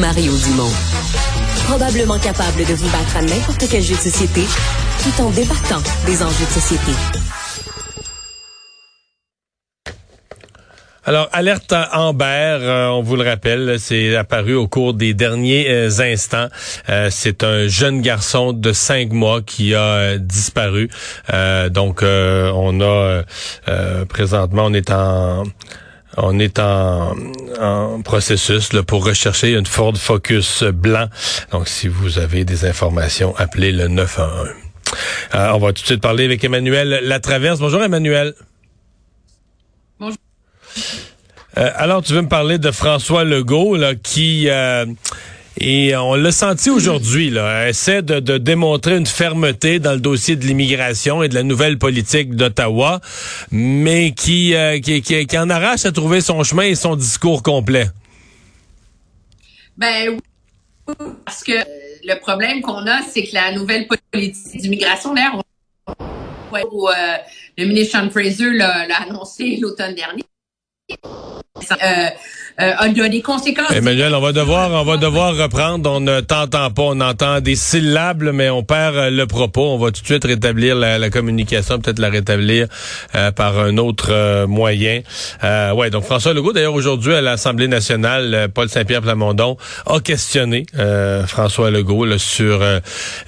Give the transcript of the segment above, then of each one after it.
Mario Dumont. Probablement capable de vous battre à n'importe quel jeu de société tout en débattant des enjeux de société. Alors, alerte Amber, euh, on vous le rappelle, c'est apparu au cours des derniers euh, instants. Euh, c'est un jeune garçon de cinq mois qui a disparu. donc, on a présentement, on est en on est en, processus là, pour rechercher une Ford Focus blanc. Donc, si vous avez des informations, appelez le 911. on va tout de suite parler avec Emmanuel Latraverse. Bonjour Emmanuel. Bonjour. Euh, alors, tu veux me parler de François Legault, là, qui... Euh, et on l'a senti aujourd'hui, là, essaie de, démontrer une fermeté dans le dossier de l'immigration et de la nouvelle politique d'Ottawa, mais qui, euh, qui, qui, en arrache à trouver son chemin et son discours complet. Ben oui, parce que le problème qu'on a, c'est que la nouvelle politique d'immigration, d'ailleurs, le ministre Sean Fraser l'a annoncé l'automne dernier, euh, euh, a des conséquences. Emmanuel, on va devoir, on va devoir reprendre. On ne t'entend pas, on entend des syllabes, mais on perd euh, le propos. On va tout de suite rétablir la, communication, peut-être la rétablir euh, par un autre moyen. ouais, donc François Legault, d'ailleurs aujourd'hui à l'Assemblée nationale, Paul Saint-Pierre Plamondon a questionné François Legault sur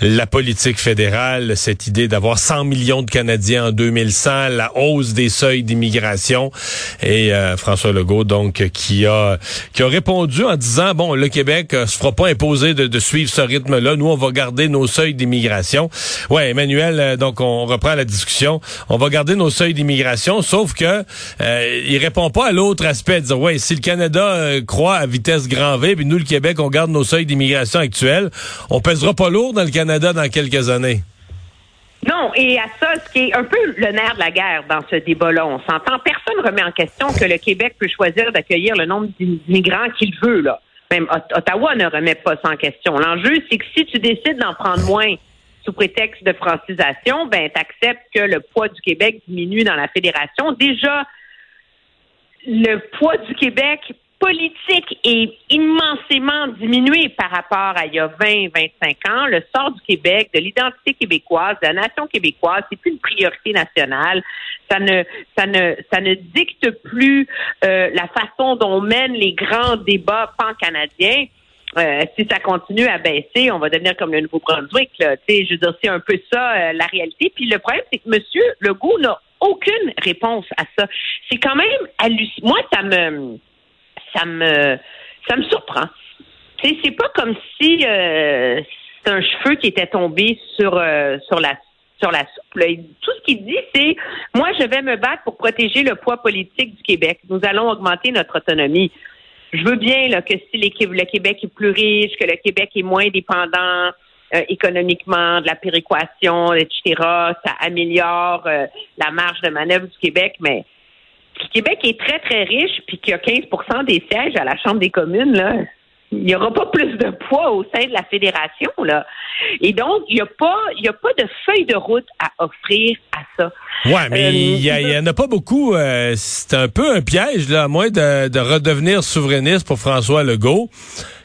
la politique fédérale, cette idée d'avoir 100 millions de Canadiens en 2100, la hausse des seuils d'immigration et François Legault donc qui a qui a répondu en disant bon, le Québec euh, se fera pas imposer de, suivre ce rythme-là. Nous, on va garder nos seuils d'immigration. Ouais, Emmanuel, euh, donc on reprend la discussion. On va garder nos seuils d'immigration, sauf que euh, il répond pas à l'autre aspect, de dire ouais, si le Canada euh, croit à vitesse grand V, puis nous le Québec, on garde nos seuils d'immigration actuels, on pèsera pas lourd dans le Canada dans quelques années. Non, et à ça, ce qui est un peu le nerf de la guerre dans ce débat-là, on s'entend, personne ne remet en question que le Québec peut choisir d'accueillir le nombre d'immigrants qu'il veut. Même Ottawa ne remet pas ça en question. L'enjeu, c'est que si tu décides d'en prendre moins sous prétexte de francisation, ben, tu acceptes que le poids du Québec diminue dans la fédération. Déjà, le poids du Québec politique est immensément diminué par rapport à il y a 20, 25 ans. Le sort du Québec, de l'identité québécoise, de la nation québécoise, c'est plus une priorité nationale. Ça ne, ça ne, ça ne dicte plus euh, la façon dont on mène les grands débats pan-canadiens. Euh, si ça continue à baisser, on va devenir comme le Nouveau-Brunswick. Je veux dire, c'est un peu ça euh, la réalité. Puis le problème, c'est que M. Legault n'a aucune réponse à ça. C'est quand même hallucinant. Moi, ça me ça me ça me surprend. C'est pas comme si euh, c'est un cheveu qui était tombé sur euh, sur la sur la soupe. Tout ce qu'il dit, c'est moi, je vais me battre pour protéger le poids politique du Québec. Nous allons augmenter notre autonomie. Je veux bien là, que si le Québec est plus riche, que le Québec est moins dépendant euh, économiquement, de la péréquation, etc., ça améliore la marge de manœuvre du Québec, mais Québec est très, très riche, puis qu'il y a 15% des sièges à la Chambre des communes, là, il n'y aura pas plus de poids au sein de la fédération, là. Et donc, il n'y a pas, y a pas de feuille de route à offrir à ça. Ouais, mais euh, il y, en a pas beaucoup. Euh, c'est un peu un piège, là, à moins de, de redevenir souverainiste pour François Legault.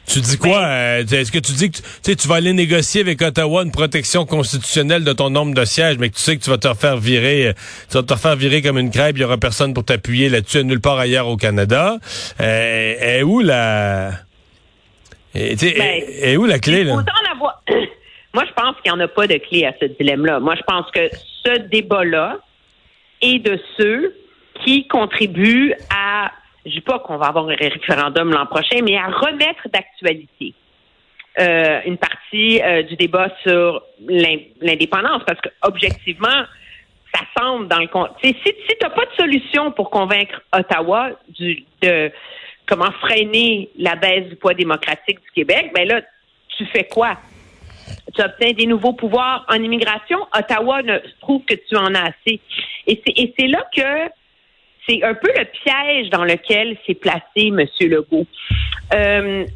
Tu dis quoi? Euh, est-ce que tu dis que tu, tu vas aller négocier avec Ottawa une protection constitutionnelle de ton nombre de sièges, mais que tu sais que tu vas te refaire virer, tu vas te refaire virer comme une crêpe, il y aura personne pour t'appuyer là-dessus nulle part ailleurs au Canada. Euh, et où la... Et, ben, où la clé, là? Moi, je pense qu'il n'y en a pas de clé à ce dilemme-là. Moi, je pense que ce débat-là est de ceux qui contribuent à je dis pas qu'on va avoir un référendum l'an prochain, mais à remettre d'actualité euh, une partie euh, du débat sur l'indépendance, parce que objectivement, ça semble dans le si si tu n'as pas de solution pour convaincre Ottawa du, de comment freiner la baisse du poids démocratique du Québec, ben là, tu fais quoi? Tu obtiens des nouveaux pouvoirs en immigration. Ottawa ne trouve que tu en as assez. Et c'est là que c'est un peu le piège dans lequel s'est placé M. Legault. Euh,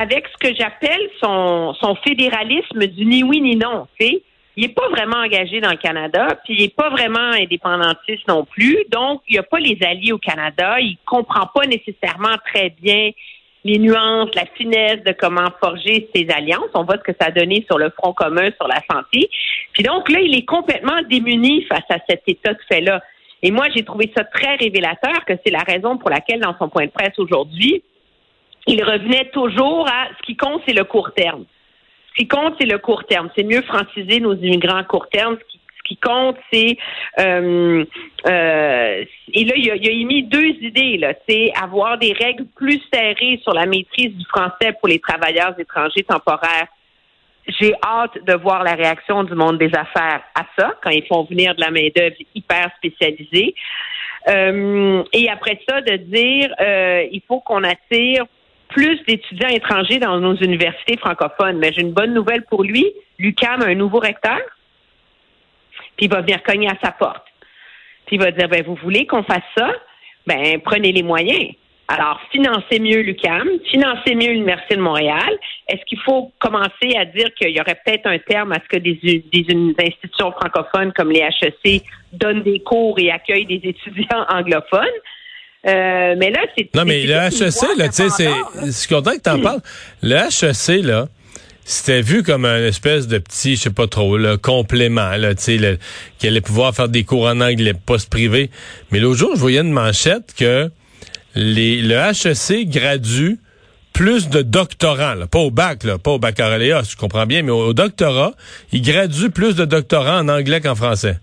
avec ce que j'appelle son, son fédéralisme du ni oui ni non, tu il n'est pas vraiment engagé dans le Canada, puis il n'est pas vraiment indépendantiste non plus. Donc, il n'y a pas les alliés au Canada. Il comprend pas nécessairement très bien les nuances, la finesse de comment forger ces alliances. On voit ce que ça a donné sur le front commun sur la santé. Puis donc là, il est complètement démuni face à cet état de fait-là. Et moi, j'ai trouvé ça très révélateur que c'est la raison pour laquelle, dans son point de presse aujourd'hui, il revenait toujours à ce qui compte, c'est le court terme. Ce qui compte, c'est le court terme. C'est mieux franciser nos immigrants à court terme. Ce qui, compte, c'est euh, euh, et là, il a, il a émis deux idées. Là, c'est avoir des règles plus serrées sur la maîtrise du français pour les travailleurs étrangers temporaires. J'ai hâte de voir la réaction du monde des affaires à ça quand ils font venir de la main d'œuvre hyper spécialisée. Euh, et après ça, de dire euh, il faut qu'on attire plus d'étudiants étrangers dans nos universités francophones. Mais j'ai une bonne nouvelle pour lui. Lucam a un nouveau recteur, puis il va venir cogner à sa porte. Puis il va dire, ben, vous voulez qu'on fasse ça? Ben, prenez les moyens. Alors, financez mieux l'UCAM, financez mieux l'Université de Montréal. Est-ce qu'il faut commencer à dire qu'il y aurait peut-être un terme à ce que des, des, institutions francophones comme les HEC donnent des cours et accueillent des étudiants anglophones? Euh, mais là, c'est. Non, mais le HEC, là, tu sais, c'est. Je suis content que tu en parles. Le HEC, là, c'était vu comme un espèce de petit, je sais pas trop, là, complément, là, tu sais, qui allait pouvoir faire des cours en anglais, poste privé. Mais l'autre jour, je voyais une manchette que les, le HEC gradue plus de doctorants, là, pas au bac, là, pas au baccalauréat, je comprends bien, mais au, au doctorat, ils graduent plus de doctorants en anglais qu'en français.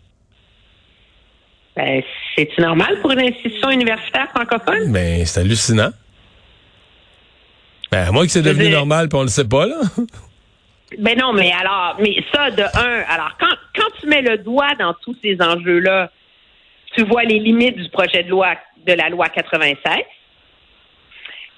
Ben, c'est normal pour une institution universitaire francophone? Ben, c'est hallucinant. Ben, à moins que c'est devenu normal, puis on le sait pas, là. Ben non, mais alors, mais ça, de un, alors, quand, quand tu mets le doigt dans tous ces enjeux-là, tu vois les limites du projet de loi, de la loi 96.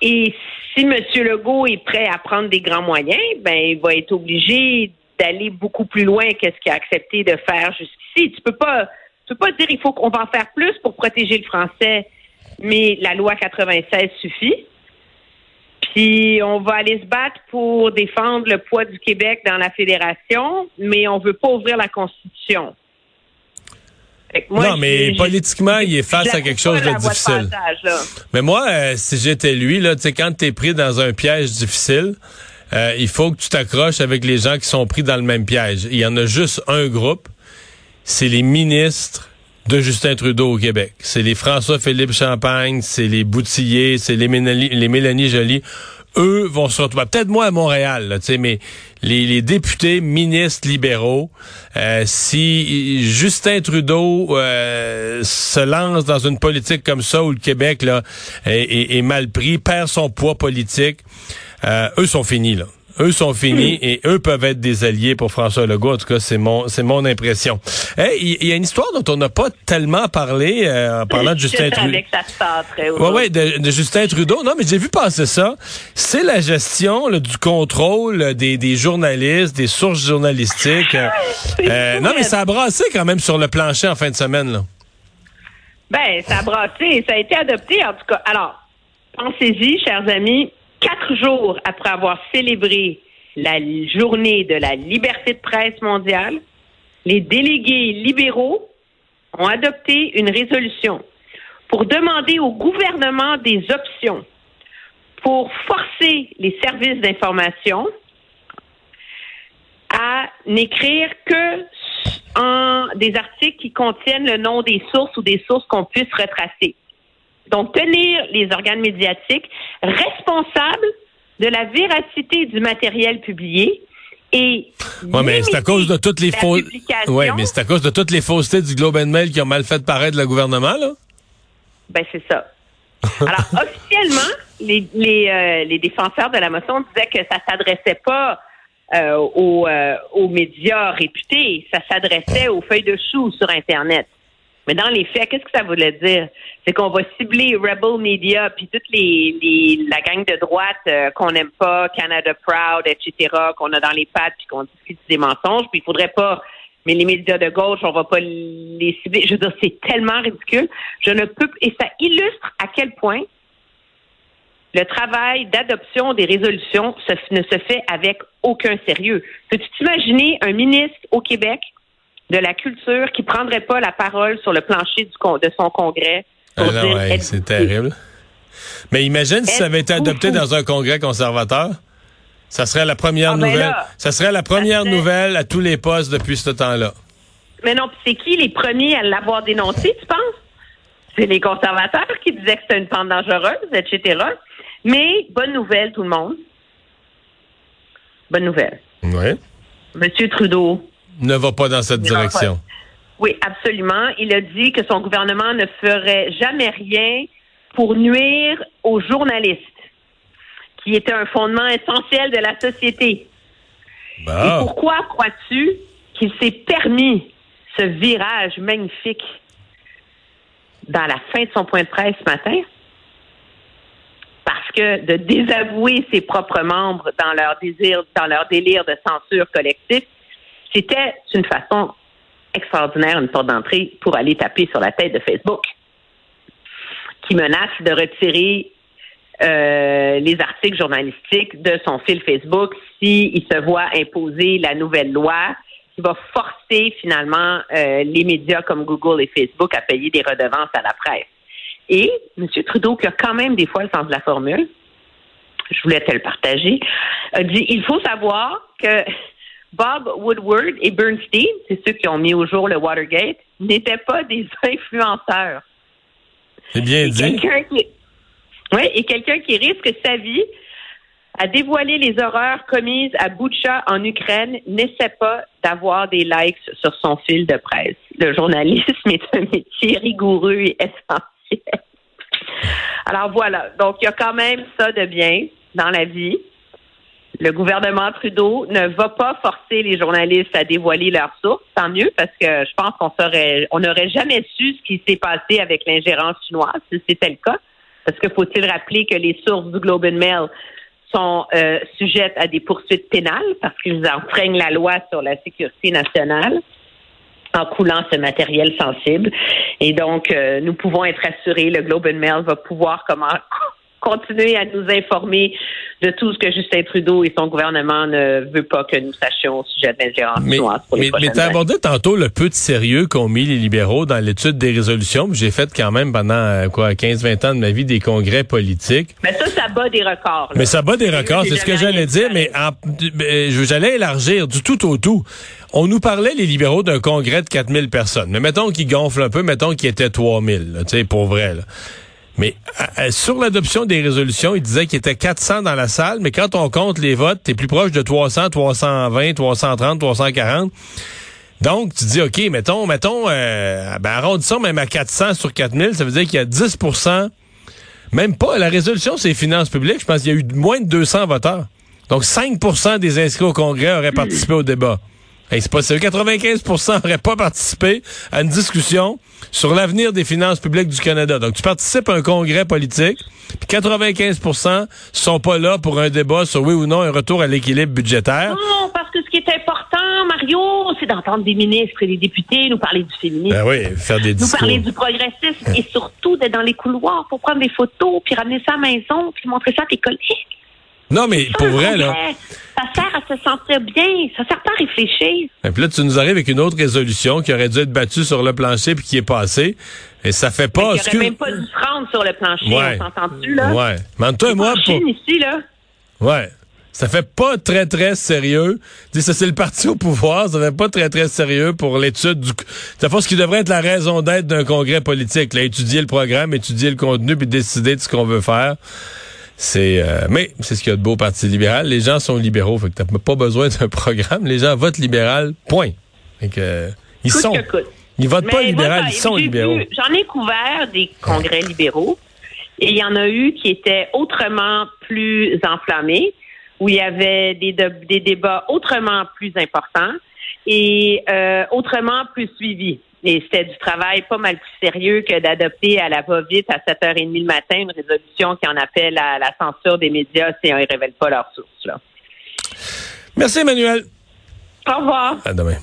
Et si M. Legault est prêt à prendre des grands moyens, ben, il va être obligé d'aller beaucoup plus loin que ce qu'il a accepté de faire jusqu'ici. Tu peux pas, tu peux pas dire il faut qu'on va en faire plus pour protéger le français, mais la loi 96 suffit. Puis on va aller se battre pour défendre le poids du Québec dans la fédération, mais on veut pas ouvrir la Constitution. Moi, non, mais politiquement, il est face à quelque chose de difficile. mais moi, euh, si j'étais lui, là, tu sais, quand t'es pris dans un piège difficile, euh, il faut que tu t'accroches avec les gens qui sont pris dans le même piège. Il y en a juste un groupe, c'est les ministres de Justin Trudeau au Québec. C'est les François-Philippe Champagne, c'est les Boutilliers, c'est les Mélanie, les Joly. Eux vont se retrouver, peut-être moi à Montréal, là, mais les, députés ministres libéraux, euh, si Justin Trudeau euh, se lance dans une politique comme ça où le Québec là est, est, mal pris, perd son poids politique, euh, eux sont finis là. Eux sont finis et eux peuvent être des alliés pour François Legault. En tout cas, c'est mon c'est mon impression. Il y, a une histoire dont on n'a pas tellement parlé euh, en parlant de Justin Trudeau. Ouais, ouais, de, de, Justin Trudeau. Non, mais j'ai vu passer ça. C'est la gestion du contrôle des, des journalistes, des sources journalistiques. euh, non, mais ça a brassé quand même sur le plancher en fin de semaine. Là. Ben, ça a brassé. Ça a été adopté en tout cas. Alors, pensez-y, chers amis quatre jours après avoir célébré la journée de la liberté de presse mondiale, les délégués libéraux ont adopté une résolution pour demander au gouvernement des options pour forcer les services d'information à n'écrire que des articles qui contiennent le nom des sources ou des sources qu'on puisse retracer. Donc, tenir les organes médiatiques responsables de la véracité du matériel publié et ouais, mais c'est à cause de toutes les faussetés. Ouais, mais c'est à cause de toutes les faussetés du Globe and Mail qui ont mal fait paraître le gouvernement, là? Ben c'est ça. Alors officiellement, les les, euh, les défenseurs de la motion disaient que ça s'adressait pas euh, aux, euh, aux médias réputés, ça s'adressait aux feuilles de choux sur Internet. Mais dans les faits, qu'est-ce que ça voulait dire? C'est qu'on va cibler Rebel Media puis toute les, les la gang de droite euh, qu'on n'aime pas, Canada Proud, etc., qu'on a dans les pattes puis qu'on discute des mensonges. Puis il faudrait pas, mais les médias de gauche, on va pas les cibler. Je veux dire, c'est tellement ridicule. Je ne peux et ça illustre à quel point le travail d'adoption des résolutions ne se fait avec aucun sérieux. Peux-tu t'imaginer un ministre au Québec de la culture qui prendrait pas la parole sur le plancher du, de son congrès pour ah c'est terrible. Mais imagine si ça avait été adopté dans un congrès conservateur. Ça serait la première Ah, ben nouvelle. là, ça serait la première serait- nouvelle à tous les postes depuis ce temps-là. Mais non, puis c'est qui les premiers à l'avoir dénoncé, tu penses? C'est les conservateurs qui disaient que c'était une pente dangereuse, etc. Mais bonne nouvelle, tout le monde. Bonne nouvelle. Oui. Monsieur Trudeau, Ne va pas dans cette direction. oui, absolument. Il a dit que son gouvernement ne ferait jamais rien pour nuire aux journalistes, qui était un fondement essentiel de la société. Et Bon. pourquoi crois-tu qu'il s'est permis ce virage magnifique dans la fin de son point de presse ce matin? Parce que de désavouer ses propres membres dans leur désir, dans leur délire de censure collectif, c'était une façon extraordinaire, une porte d'entrée pour aller taper sur la tête de Facebook, qui menace de retirer euh, les articles journalistiques de son fil Facebook s'il se voit imposer la nouvelle loi qui va forcer finalement euh, les médias comme Google et Facebook à payer des redevances à la presse. Et M. Trudeau, qui a quand même des fois le sens de la formule, je voulais te le partager, a dit il faut savoir que Bob Woodward et Bernstein, c'est ceux qui ont mis au jour le Watergate, n'étaient pas des influenceurs. C'est bien Et dit. quelqu'un qui, oui, et quelqu'un qui risque sa vie à dévoiler les horreurs commises à Boucha en Ukraine n'essaie pas d'avoir des likes sur son fil de presse. Le journalisme est un métier rigoureux et essentiel. Alors voilà, donc il y a quand même ça de bien dans la vie. Le gouvernement Trudeau ne va pas forcer les journalistes à dévoiler leurs sources, tant mieux, parce que je pense qu'on saurait, on n'aurait jamais su ce qui s'est passé avec l'ingérence chinoise, si c'était le cas. Parce que faut-il rappeler que les sources du Globe and Mail sont euh, sujettes à des poursuites pénales parce qu'ils enfreignent la loi sur la sécurité nationale en coulant ce matériel sensible? Et donc, euh, nous pouvons être assurés, le Globe and Mail va pouvoir comment continuer à nous informer de tout ce que Justin Trudeau et son gouvernement ne veut pas que nous sachions au sujet de l'ingérence Mais, chinoise pour les mais, années. abordé tantôt le peu de sérieux qu'ont mis les libéraux dans l'étude des résolutions. J'ai fait quand même pendant euh, quoi 15-20 ans de ma vie des congrès politiques. Mais ça, ça bat des records. là. Mais ça bat des records, c'est ce que j'allais dire, mais en- euh, j'allais élargir du tout au tout. On nous parlait, les libéraux, d'un congrès de 4000 personnes. Mais mettons qu'ils gonflent un peu, mettons qu'ils étaient 3000, là, tu sais, pour vrai. là. Mais à- sur l'adoption des résolutions, ils disaient qu'il était 400 dans la salle, mais quand on compte les votes, t'es plus proche de 300, 320, 330, 340. Donc, tu dis, OK, mettons, mettons, euh, ben, arrondissons même à 400 sur 4000, ça veut dire qu'il y a 10% même pas. La résolution, c'est finances publiques. Je pense qu'il y a eu moins de 200 voteurs. Donc, 5% des inscrits au Congrès auraient participé au débat. Hey, c'est sérieux. 95% n'auraient pas participé à une discussion sur l'avenir des finances publiques du Canada. Donc, tu participes à un congrès politique, puis 95% sont pas là pour un débat sur oui ou non un retour à l'équilibre budgétaire. Non, parce que ce qui est important, Mario, c'est d'entendre des ministres et des députés nous parler du féminisme. Ben oui, faire des nous parler du progressisme et surtout d'être dans les couloirs pour prendre des photos, puis ramener ça à la maison, puis montrer ça à tes collègues. Non, mais pour vrai, là. Ça sert à se sentir bien, ça sert pas à réfléchir. Et puis là, tu nous arrives avec une autre résolution qui aurait dû être battue sur le plancher puis qui est passée. Et ça fait pas... Il n'y aurait même pas dû se rendre sur le plancher, Ouais. on s'entend-tu, là? Ouais. Mais toi et moi, pour... Ici, là. Ouais. Ça fait pas très, très sérieux. Dis, ça, c'est le parti au pouvoir. Ça fait pas très, très sérieux pour l'étude du... Ça fait ce qui devrait être la raison d'être d'un congrès politique. Là, étudier le programme, étudier le contenu, puis décider de ce qu'on veut faire. C'est... euh, Mais c'est ce qu'il y a de beau au Parti libéral. Les gens sont libéraux. Fait que t'as pas besoin d'un programme. Les gens votent libéral. Point. Fait que... euh, Ils Coûte sont... que coûte. Ils votent pas libéral, moi, ils sont libéraux. J'en ai couvert des congrès libéraux et il y en a eu qui étaient autrement plus enflammés, où il y avait des, de- des débats autrement plus importants et euh, autrement plus suivis. Et c'était du travail pas mal plus sérieux que d'adopter à la va-vite à 7h30 le matin une résolution qui en appelle à la censure des médias si on ne révèle pas leurs sources. Là. Merci, Emmanuel. Au revoir. À demain.